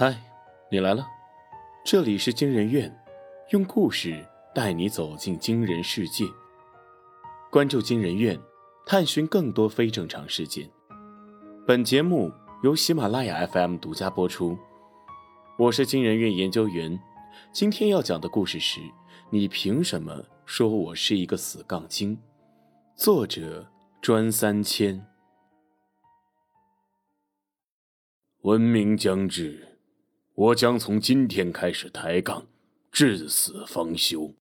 嗨，你来了，这里是惊人院，用故事带你走进惊人世界。关注惊人院，探寻更多非正常事件。本节目由喜马拉雅 FM 独家播出。我是惊人院研究员，今天要讲的故事是：你凭什么说我是一个死杠精？作者专三千。文明将至。我将从今天开始抬杠，至死方休。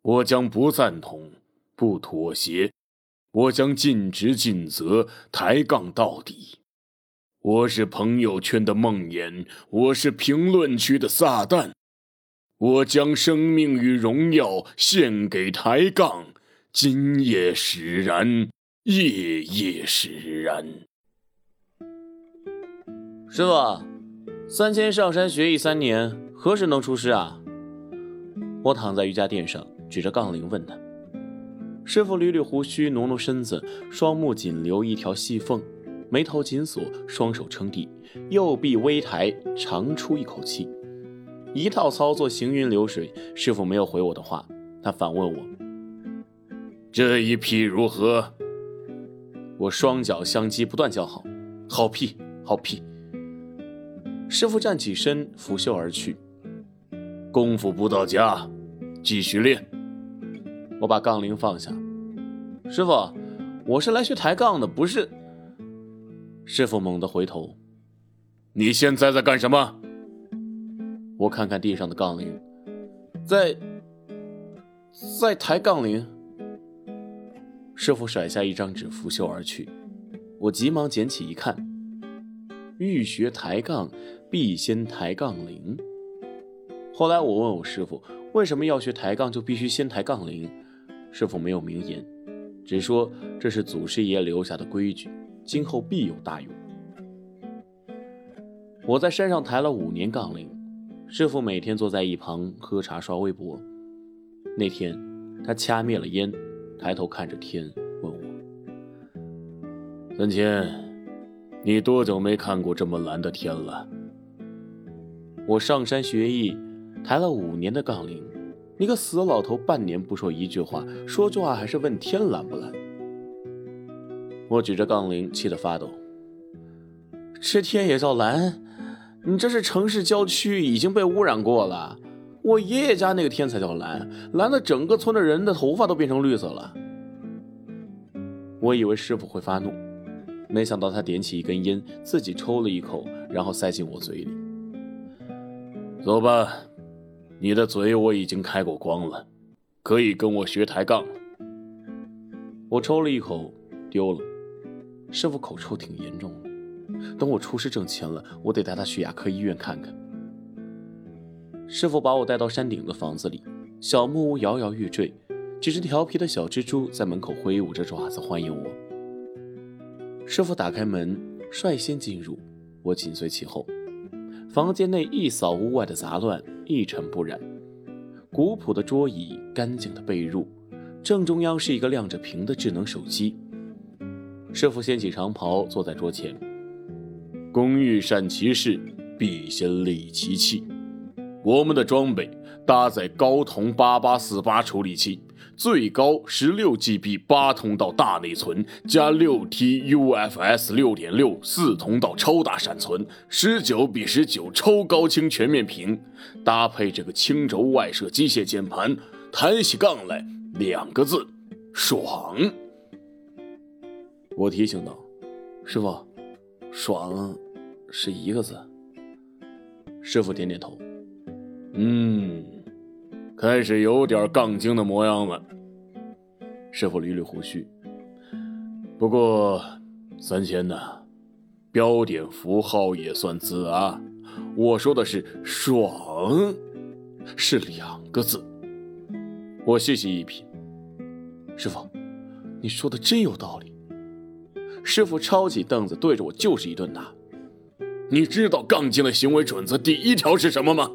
我将不赞同，不妥协，我将尽职尽责，抬杠到底。我是朋友圈的梦魇，我是评论区的撒旦。我将生命与荣耀献给抬杠，今夜使然，夜夜使然。师傅。三千上山学艺三年，何时能出师啊？我躺在瑜伽垫上，举着杠铃问他。师傅捋捋胡须，挪挪身子，双目仅留一条细缝，眉头紧锁，双手撑地，右臂微抬，长出一口气。一套操作行云流水。师傅没有回我的话，他反问我：“这一劈如何？”我双脚相击，不断叫好：“好劈，好劈。”师傅站起身，拂袖而去。功夫不到家，继续练。我把杠铃放下。师傅，我是来学抬杠的，不是。师傅猛地回头。你现在在干什么？我看看地上的杠铃，在在抬杠铃。师傅甩下一张纸，拂袖而去。我急忙捡起一看，欲学抬杠。必先抬杠铃。后来我问我师傅，为什么要学抬杠就必须先抬杠铃？师傅没有明言，只说这是祖师爷留下的规矩，今后必有大用。我在山上抬了五年杠铃，师傅每天坐在一旁喝茶刷微博。那天，他掐灭了烟，抬头看着天，问我：“三千，你多久没看过这么蓝的天了？”我上山学艺，抬了五年的杠铃，你个死老头，半年不说一句话，说句话还是问天蓝不蓝？我举着杠铃，气得发抖。这天也叫蓝？你这是城市郊区，已经被污染过了。我爷爷家那个天才叫蓝，蓝的整个村的人的头发都变成绿色了。我以为师傅会发怒，没想到他点起一根烟，自己抽了一口，然后塞进我嘴里。走吧，你的嘴我已经开过光了，可以跟我学抬杠。我抽了一口，丢了。师傅口臭挺严重的，等我出师挣钱了，我得带他去牙科医院看看。师傅把我带到山顶的房子里，小木屋摇摇欲坠，几只调皮的小蜘蛛在门口挥舞着爪子欢迎我。师傅打开门，率先进入，我紧随其后。房间内一扫屋外的杂乱，一尘不染。古朴的桌椅，干净的被褥，正中央是一个亮着屏的智能手机。师傅掀起长袍，坐在桌前。工欲善其事，必先利其器。我们的装备搭载高通八八四八处理器。最高十六 GB 八通道大内存加六 T UFS 六点六四通道超大闪存，十九比十九超高清全面屏，搭配这个轻轴外设机械键盘，抬起杠来两个字，爽。我提醒道：“师傅，爽是一个字。”师傅点点头，嗯。开始有点杠精的模样了。师傅捋捋胡须。不过，三千呐，标点符号也算字啊。我说的是“爽”，是两个字。我细细一品，师傅，你说的真有道理。师傅抄起凳子，对着我就是一顿打。你知道杠精的行为准则第一条是什么吗？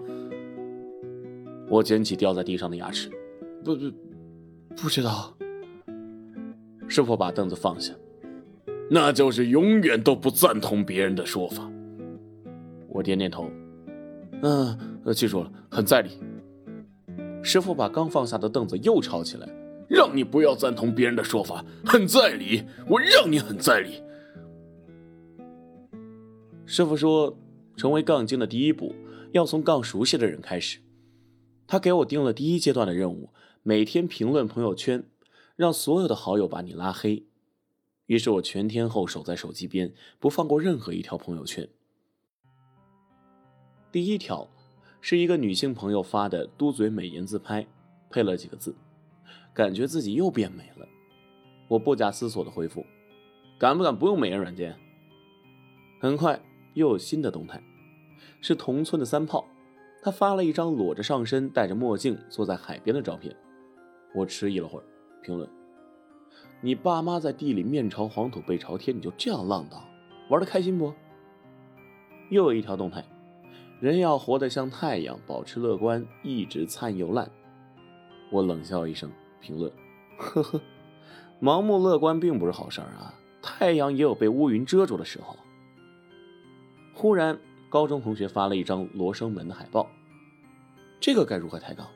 我捡起掉在地上的牙齿，不不，不知道。师傅把凳子放下，那就是永远都不赞同别人的说法。我点点头，嗯，记住了，很在理。师傅把刚放下的凳子又抄起来，让你不要赞同别人的说法，很在理。我让你很在理。师傅说，成为杠精的第一步，要从杠熟悉的人开始。他给我定了第一阶段的任务：每天评论朋友圈，让所有的好友把你拉黑。于是我全天候守在手机边，不放过任何一条朋友圈。第一条是一个女性朋友发的嘟嘴美颜自拍，配了几个字，感觉自己又变美了。我不假思索的回复：“敢不敢不用美颜软件？”很快又有新的动态，是同村的三炮，他发了一张裸着上身、戴着墨镜坐在海边的照片。我迟疑了会儿，评论。你爸妈在地里面朝黄土背朝天，你就这样浪荡，玩的开心不？又有一条动态，人要活得像太阳，保持乐观，一直灿又烂。我冷笑一声，评论：呵呵，盲目乐观并不是好事儿啊，太阳也有被乌云遮住的时候。忽然，高中同学发了一张罗生门的海报，这个该如何抬杠？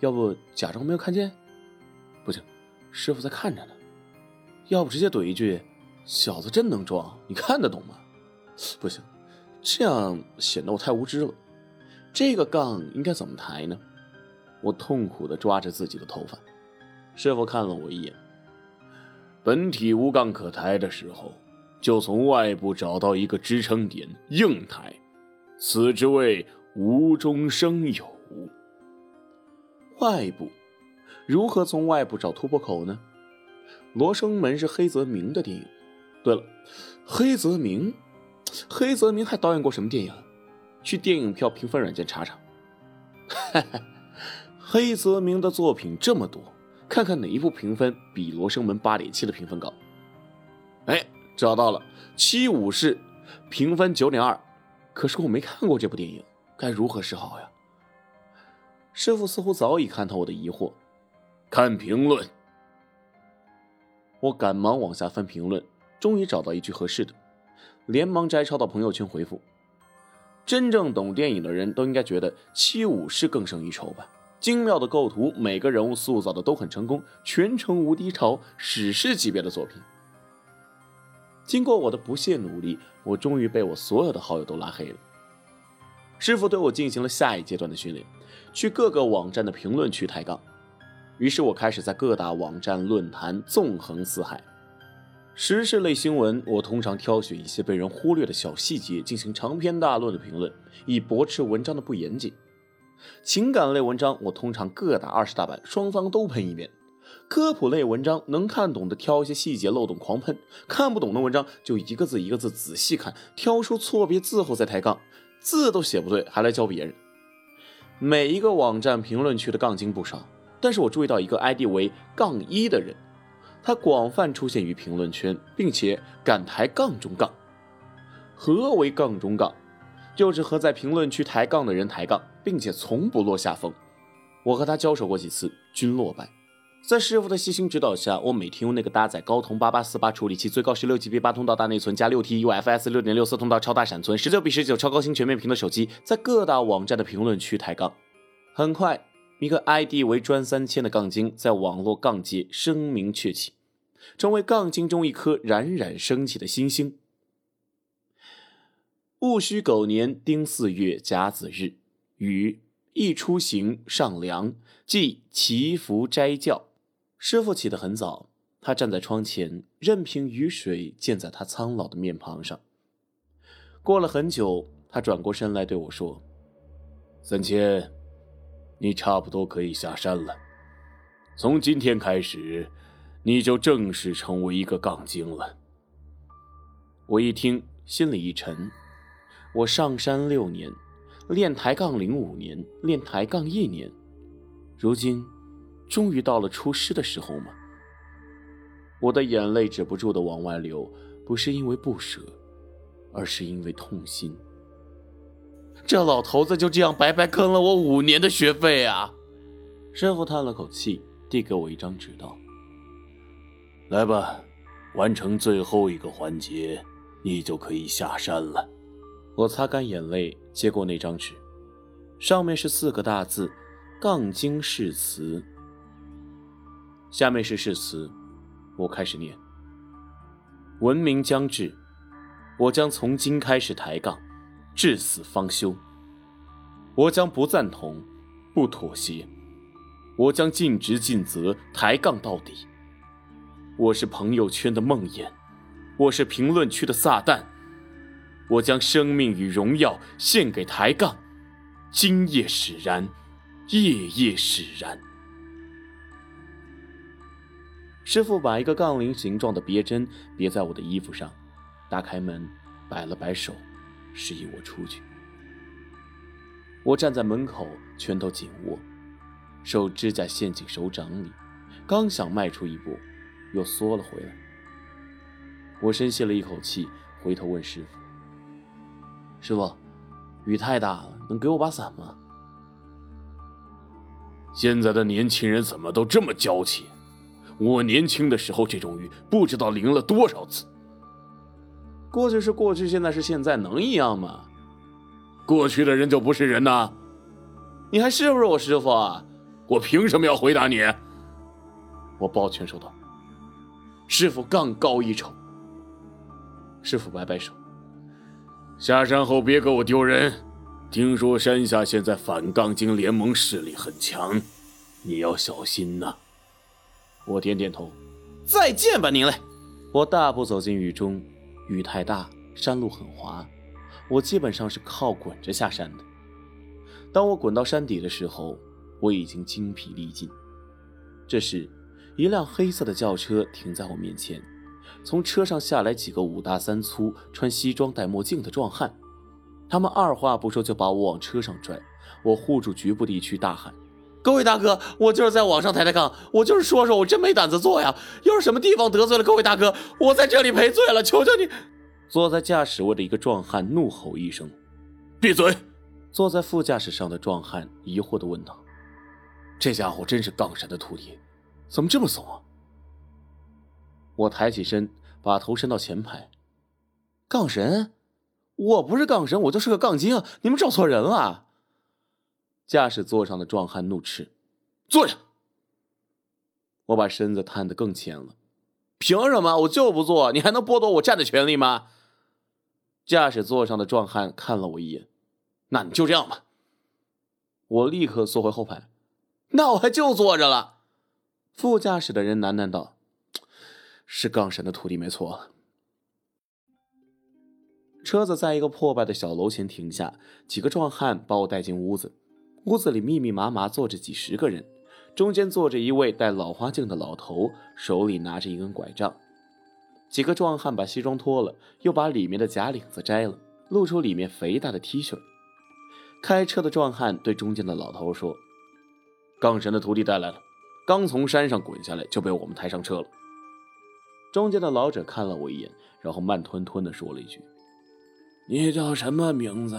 要不假装没有看见？不行，师傅在看着呢。要不直接怼一句：“小子真能装，你看得懂吗？”不行，这样显得我太无知了。这个杠应该怎么抬呢？我痛苦地抓着自己的头发。师傅看了我一眼：“本体无杠可抬的时候，就从外部找到一个支撑点，硬抬，此之谓无中生有。”外部，如何从外部找突破口呢？《罗生门》是黑泽明的电影。对了，黑泽明，黑泽明还导演过什么电影？去电影票评分软件查查。黑泽明的作品这么多，看看哪一部评分比《罗生门》八点七的评分高？哎，找到了，《七武士》评分九点二。可是我没看过这部电影，该如何是好呀？师傅似乎早已看透我的疑惑，看评论。我赶忙往下翻评论，终于找到一句合适的，连忙摘抄到朋友圈回复。真正懂电影的人都应该觉得《七武士》更胜一筹吧？精妙的构图，每个人物塑造的都很成功，全程无低潮，史诗级别的作品。经过我的不懈努力，我终于被我所有的好友都拉黑了。师傅对我进行了下一阶段的训练，去各个网站的评论区抬杠。于是我开始在各大网站、论坛纵横四海。时事类新闻，我通常挑选一些被人忽略的小细节进行长篇大论的评论，以驳斥文章的不严谨。情感类文章，我通常各打二十大板，双方都喷一遍。科普类文章，能看懂的挑一些细节漏洞狂喷，看不懂的文章就一个字一个字仔细看，挑出错别字后再抬杠，字都写不对还来教别人。每一个网站评论区的杠精不少。但是我注意到一个 ID 为“杠一”的人，他广泛出现于评论圈，并且敢抬杠中杠。何为杠中杠？就是和在评论区抬杠的人抬杠，并且从不落下风。我和他交手过几次，均落败。在师傅的细心指导下，我每天用那个搭载高通八八四八处理器、最高十六 GB 八通道大内存加六 T UFS 六点六四通道超大闪存、十九比十九超高清全面屏的手机，在各大网站的评论区抬杠。很快。一个 ID 为专三千的杠精在网络杠界声名鹊起，成为杠精中一颗冉冉升起的星星。戊戌狗年丁巳月甲子日，雨一出行上梁，即祈福斋教。师傅起得很早，他站在窗前，任凭雨水溅在他苍老的面庞上。过了很久，他转过身来对我说：“三千。”你差不多可以下山了。从今天开始，你就正式成为一个杠精了。我一听，心里一沉。我上山六年，练抬杠零五年，练抬杠一年，如今，终于到了出师的时候吗？我的眼泪止不住的往外流，不是因为不舍，而是因为痛心。这老头子就这样白白坑了我五年的学费啊！师傅叹了口气，递给我一张纸道：“来吧，完成最后一个环节，你就可以下山了。”我擦干眼泪，接过那张纸，上面是四个大字“杠精誓词”，下面是誓词，我开始念：文明将至，我将从今开始抬杠，至死方休。我将不赞同，不妥协，我将尽职尽责，抬杠到底。我是朋友圈的梦魇，我是评论区的撒旦。我将生命与荣耀献给抬杠，今夜使然，夜夜使然。师傅把一个杠铃形状的别针别在我的衣服上，打开门，摆了摆手，示意我出去。我站在门口，拳头紧握，手指甲陷进手掌里，刚想迈出一步。又缩了回来。我深吸了一口气，回头问师傅：“师傅，雨太大了，能给我把伞吗？”现在的年轻人怎么都这么娇气？我年轻的时候，这种雨不知道淋了多少次。过去是过去，现在是现在，能一样吗？过去的人就不是人呐？你还是不是我师傅啊？我凭什么要回答你？我抱拳说道。师傅杠高一筹。师傅摆摆手：“下山后别给我丢人。听说山下现在反杠精联盟势力很强，你要小心呐。”我点点头：“再见吧，您嘞。”我大步走进雨中，雨太大，山路很滑，我基本上是靠滚着下山的。当我滚到山底的时候，我已经精疲力尽。这时。一辆黑色的轿车停在我面前，从车上下来几个五大三粗、穿西装戴墨镜的壮汉，他们二话不说就把我往车上拽。我护住局部地区，大喊：“各位大哥，我就是在网上抬抬杠，我就是说说，我真没胆子做呀！要是什么地方得罪了各位大哥，我在这里赔罪了，求求你！”坐在驾驶位的一个壮汉怒吼一声：“闭嘴！”坐在副驾驶上的壮汉疑惑地问道：“这家伙真是杠神的徒弟？”怎么这么怂啊！我抬起身，把头伸到前排。杠神？我不是杠神，我就是个杠精！你们找错人了。驾驶座上的壮汉怒斥：“坐下！”我把身子探得更前了。凭什么？我就不坐！你还能剥夺我站的权利吗？驾驶座上的壮汉看了我一眼。那你就这样吧。我立刻缩回后排。那我还就坐着了。副驾驶的人喃喃道：“是杠神的徒弟，没错。”车子在一个破败的小楼前停下，几个壮汉把我带进屋子。屋子里密密麻麻坐着几十个人，中间坐着一位戴老花镜的老头，手里拿着一根拐杖。几个壮汉把西装脱了，又把里面的假领子摘了，露出里面肥大的 T 恤。开车的壮汉对中间的老头说：“杠神的徒弟带来了。”刚从山上滚下来，就被我们抬上车了。中间的老者看了我一眼，然后慢吞吞地说了一句：“你叫什么名字？”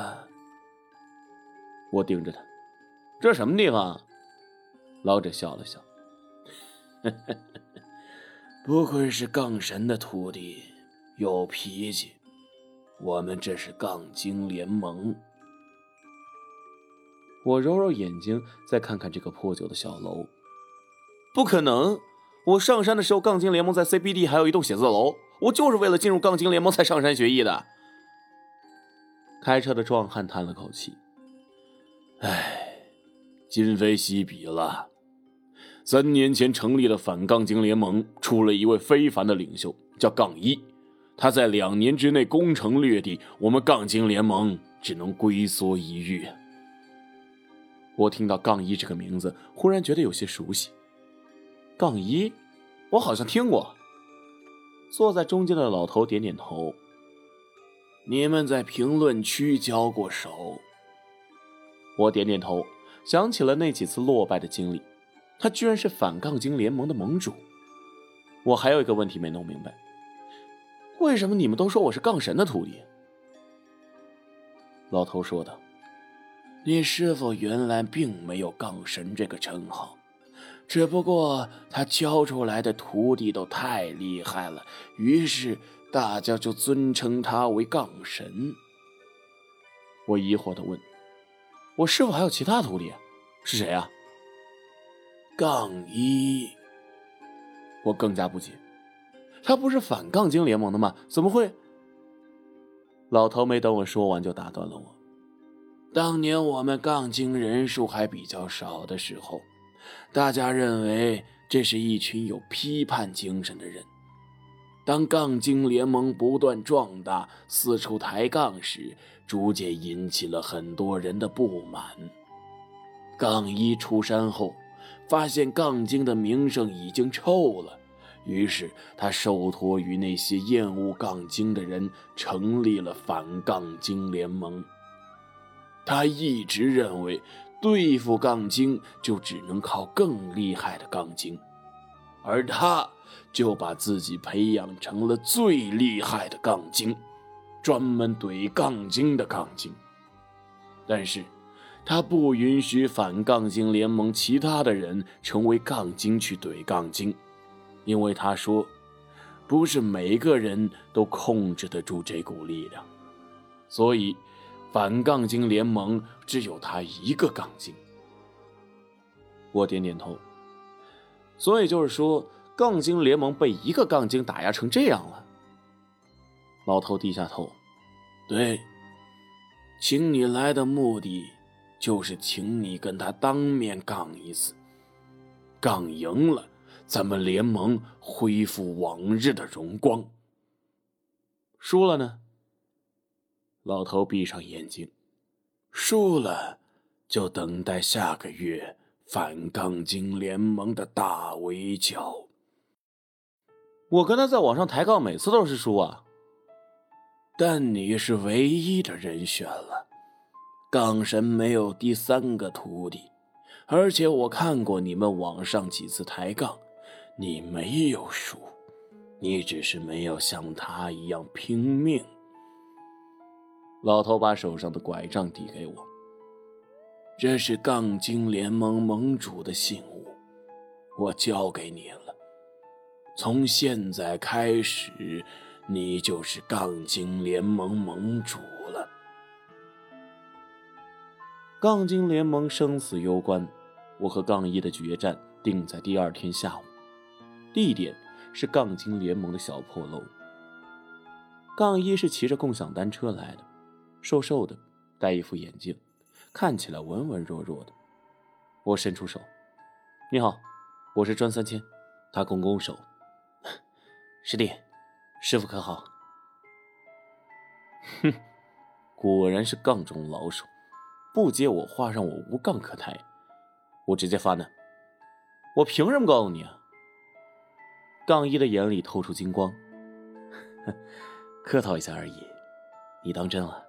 我盯着他：“这什么地方？”老者笑了笑：“ 不愧是杠神的徒弟，有脾气。我们这是杠精联盟。”我揉揉眼睛，再看看这个破旧的小楼。不可能！我上山的时候，杠精联盟在 CBD 还有一栋写字楼，我就是为了进入杠精联盟才上山学艺的。开车的壮汉叹了口气：“唉，今非昔比了。三年前成立的反杠精联盟，出了一位非凡的领袖，叫杠一。他在两年之内攻城略地，我们杠精联盟只能龟缩一隅。”我听到“杠一”这个名字，忽然觉得有些熟悉。杠一，我好像听过。坐在中间的老头点点头。你们在评论区交过手？我点点头，想起了那几次落败的经历。他居然是反杠精联盟的盟主。我还有一个问题没弄明白：为什么你们都说我是杠神的徒弟？老头说道：“你师傅原来并没有杠神这个称号。”只不过他教出来的徒弟都太厉害了，于是大家就尊称他为杠神。我疑惑地问：“我师傅还有其他徒弟，是谁啊？杠一。我更加不解，他不是反杠精联盟的吗？怎么会？老头没等我说完就打断了我。当年我们杠精人数还比较少的时候，大家认为这是一群有批判精神的人。当杠精联盟不断壮大，四处抬杠时，逐渐引起了很多人的不满。杠一出山后，发现杠精的名声已经臭了，于是他受托于那些厌恶杠精的人，成立了反杠精联盟。他一直认为，对付杠精就只能靠更厉害的杠精，而他。就把自己培养成了最厉害的杠精，专门怼杠精的杠精。但是，他不允许反杠精联盟其他的人成为杠精去怼杠精，因为他说，不是每个人都控制得住这股力量，所以反杠精联盟只有他一个杠精。我点点头，所以就是说。杠精联盟被一个杠精打压成这样了。老头低下头，对，请你来的目的就是请你跟他当面杠一次，杠赢了，咱们联盟恢复往日的荣光；输了呢？老头闭上眼睛，输了就等待下个月反杠精联盟的大围剿。我跟他在网上抬杠，每次都是输啊。但你是唯一的人选了，杠神没有第三个徒弟，而且我看过你们网上几次抬杠，你没有输，你只是没有像他一样拼命。老头把手上的拐杖递给我，这是杠精联盟盟主的信物，我交给你了。从现在开始，你就是杠精联盟盟主了。杠精联盟生死攸关，我和杠一的决战定在第二天下午，地点是杠精联盟的小破楼。杠一是骑着共享单车来的，瘦瘦的，戴一副眼镜，看起来文文弱弱的。我伸出手：“你好，我是专三千。”他拱拱手。师弟，师傅可好？哼，果然是杠中老手，不接我话，让我无杠可抬。我直接发难，我凭什么告诉你啊？杠一的眼里透出金光，客套一下而已，你当真了？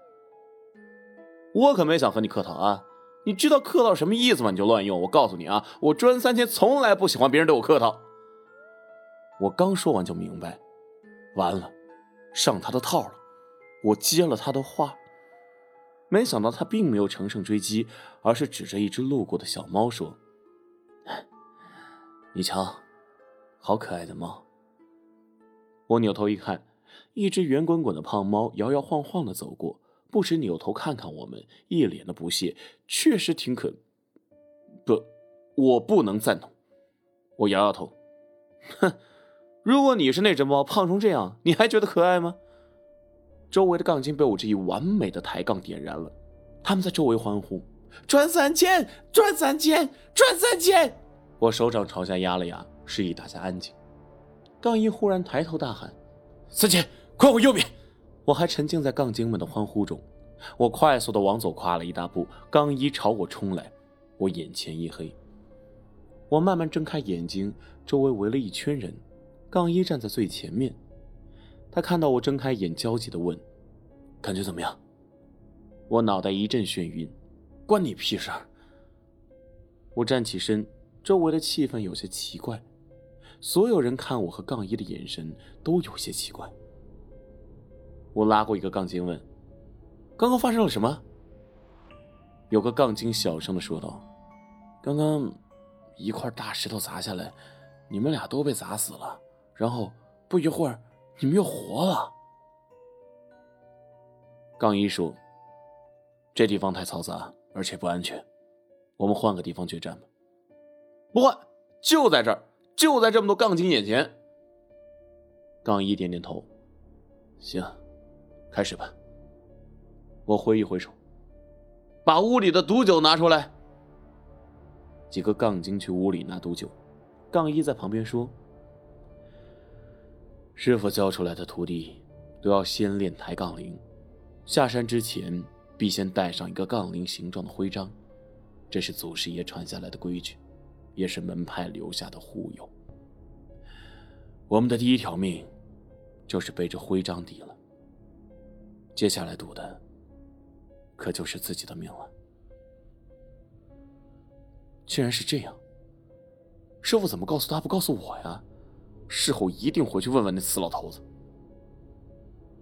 我可没想和你客套啊！你知道客套什么意思吗？你就乱用。我告诉你啊，我专三千从来不喜欢别人对我客套。我刚说完就明白，完了，上他的套了。我接了他的话，没想到他并没有乘胜追击，而是指着一只路过的小猫说：“ 你瞧，好可爱的猫。”我扭头一看，一只圆滚滚的胖猫摇摇晃晃的走过，不时扭头看看我们，一脸的不屑。确实挺可……不，我不能赞同。我摇摇头，哼。如果你是那只猫，胖成这样，你还觉得可爱吗？周围的杠精被我这一完美的抬杠点燃了，他们在周围欢呼：“赚三千，赚三千，赚三千！”我手掌朝下压了压，示意大家安静。杠一忽然抬头大喊：“三千，快往右边！”我还沉浸在杠精们的欢呼中，我快速的往左跨了一大步，杠一朝我冲来，我眼前一黑。我慢慢睁开眼睛，周围围了一圈人。杠一站在最前面，他看到我睁开眼，焦急的问：“感觉怎么样？”我脑袋一阵眩晕，关你屁事儿！我站起身，周围的气氛有些奇怪，所有人看我和杠一的眼神都有些奇怪。我拉过一个杠精问：“刚刚发生了什么？”有个杠精小声的说道：“刚刚一块大石头砸下来，你们俩都被砸死了。”然后不一会儿，你们又活了。杠一说：“这地方太嘈杂，而且不安全。我们换个地方决战吧。不换，就在这儿，就在这么多杠精眼前。杠一点点头，行，开始吧。我挥一挥手，把屋里的毒酒拿出来。几个杠精去屋里拿毒酒，杠一在旁边说：“师傅教出来的徒弟都要先练抬杠铃，下山之前必先带上一个杠铃形状的徽章，这是祖师爷传下来的规矩，也是门派留下的护佑。我们的第一条命，就是被这徽章抵了。接下来赌的，可就是自己的命了。竟然是这样，师傅怎么告诉他不告诉我呀？事后一定回去问问那死老头子。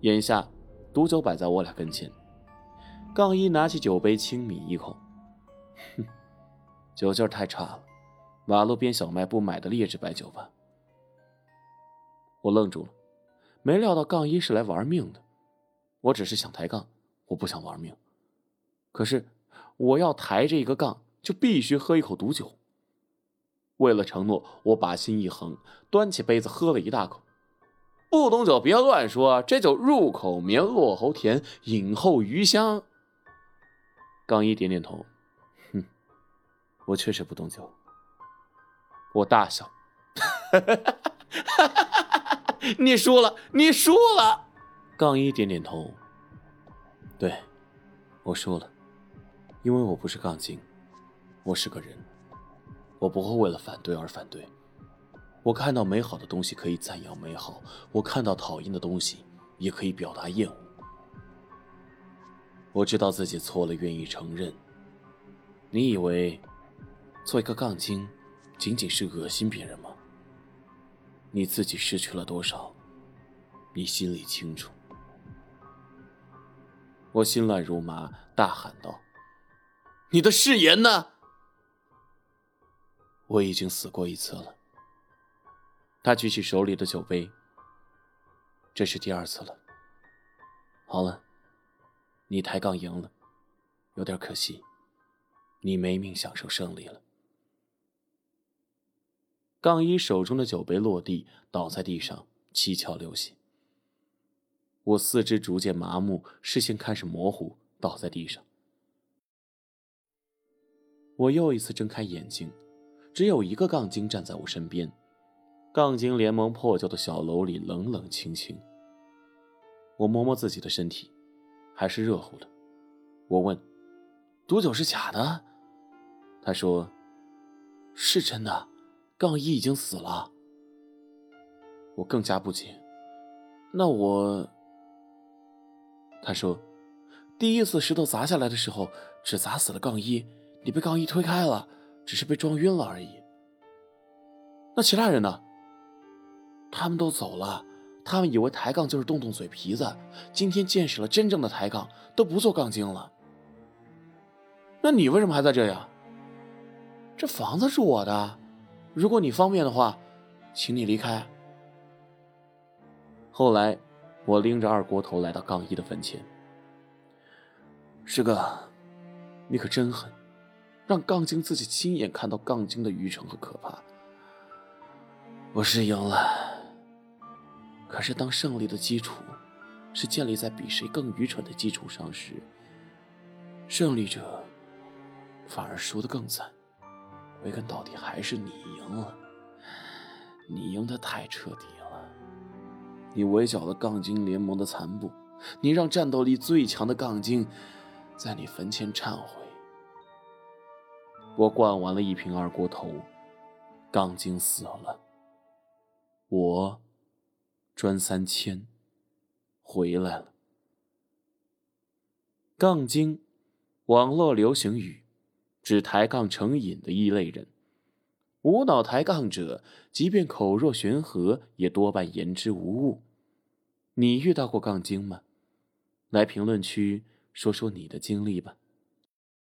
眼下，毒酒摆在我俩跟前，杠一拿起酒杯轻抿一口，哼，酒劲太差了，马路边小卖部买的劣质白酒吧。我愣住了，没料到杠一是来玩命的。我只是想抬杠，我不想玩命。可是我要抬这一个杠，就必须喝一口毒酒。为了承诺，我把心一横，端起杯子喝了一大口。不懂酒别乱说，这酒入口绵，落喉甜，饮后余香。刚一点点头，哼，我确实不懂酒。我大笑，哈哈哈你输了，你输了。杠一点点头，对，我输了，因为我不是杠精，我是个人。我不会为了反对而反对，我看到美好的东西可以赞扬美好，我看到讨厌的东西也可以表达厌恶。我知道自己错了，愿意承认。你以为做一个杠精仅仅是恶心别人吗？你自己失去了多少，你心里清楚。我心乱如麻，大喊道：“你的誓言呢？”我已经死过一次了。他举起手里的酒杯，这是第二次了。好了，你抬杠赢了，有点可惜，你没命享受胜利了。杠一手中的酒杯落地，倒在地上，七窍流血。我四肢逐渐麻木，视线开始模糊，倒在地上。我又一次睁开眼睛。只有一个杠精站在我身边，杠精联盟破旧的小楼里冷冷清清。我摸摸自己的身体，还是热乎的。我问：“毒酒是假的？”他说：“是真的，杠一已经死了。”我更加不解。那我……他说：“第一次石头砸下来的时候，只砸死了杠一，你被杠一推开了。”只是被撞晕了而已。那其他人呢？他们都走了。他们以为抬杠就是动动嘴皮子。今天见识了真正的抬杠，都不做杠精了。那你为什么还在这呀？这房子是我的。如果你方便的话，请你离开。后来，我拎着二锅头来到杠一的坟前。师哥，你可真狠。让杠精自己亲眼看到杠精的愚蠢和可怕。我是赢了，可是当胜利的基础是建立在比谁更愚蠢的基础上时，胜利者反而输得更惨。归根到底还是你赢了，你赢得太彻底了。你围剿了杠精联盟的残部，你让战斗力最强的杠精在你坟前忏悔。我灌完了一瓶二锅头，杠精死了。我赚三千，回来了。杠精，网络流行语，指抬杠成瘾的一类人。无脑抬杠者，即便口若悬河，也多半言之无物。你遇到过杠精吗？来评论区说说你的经历吧。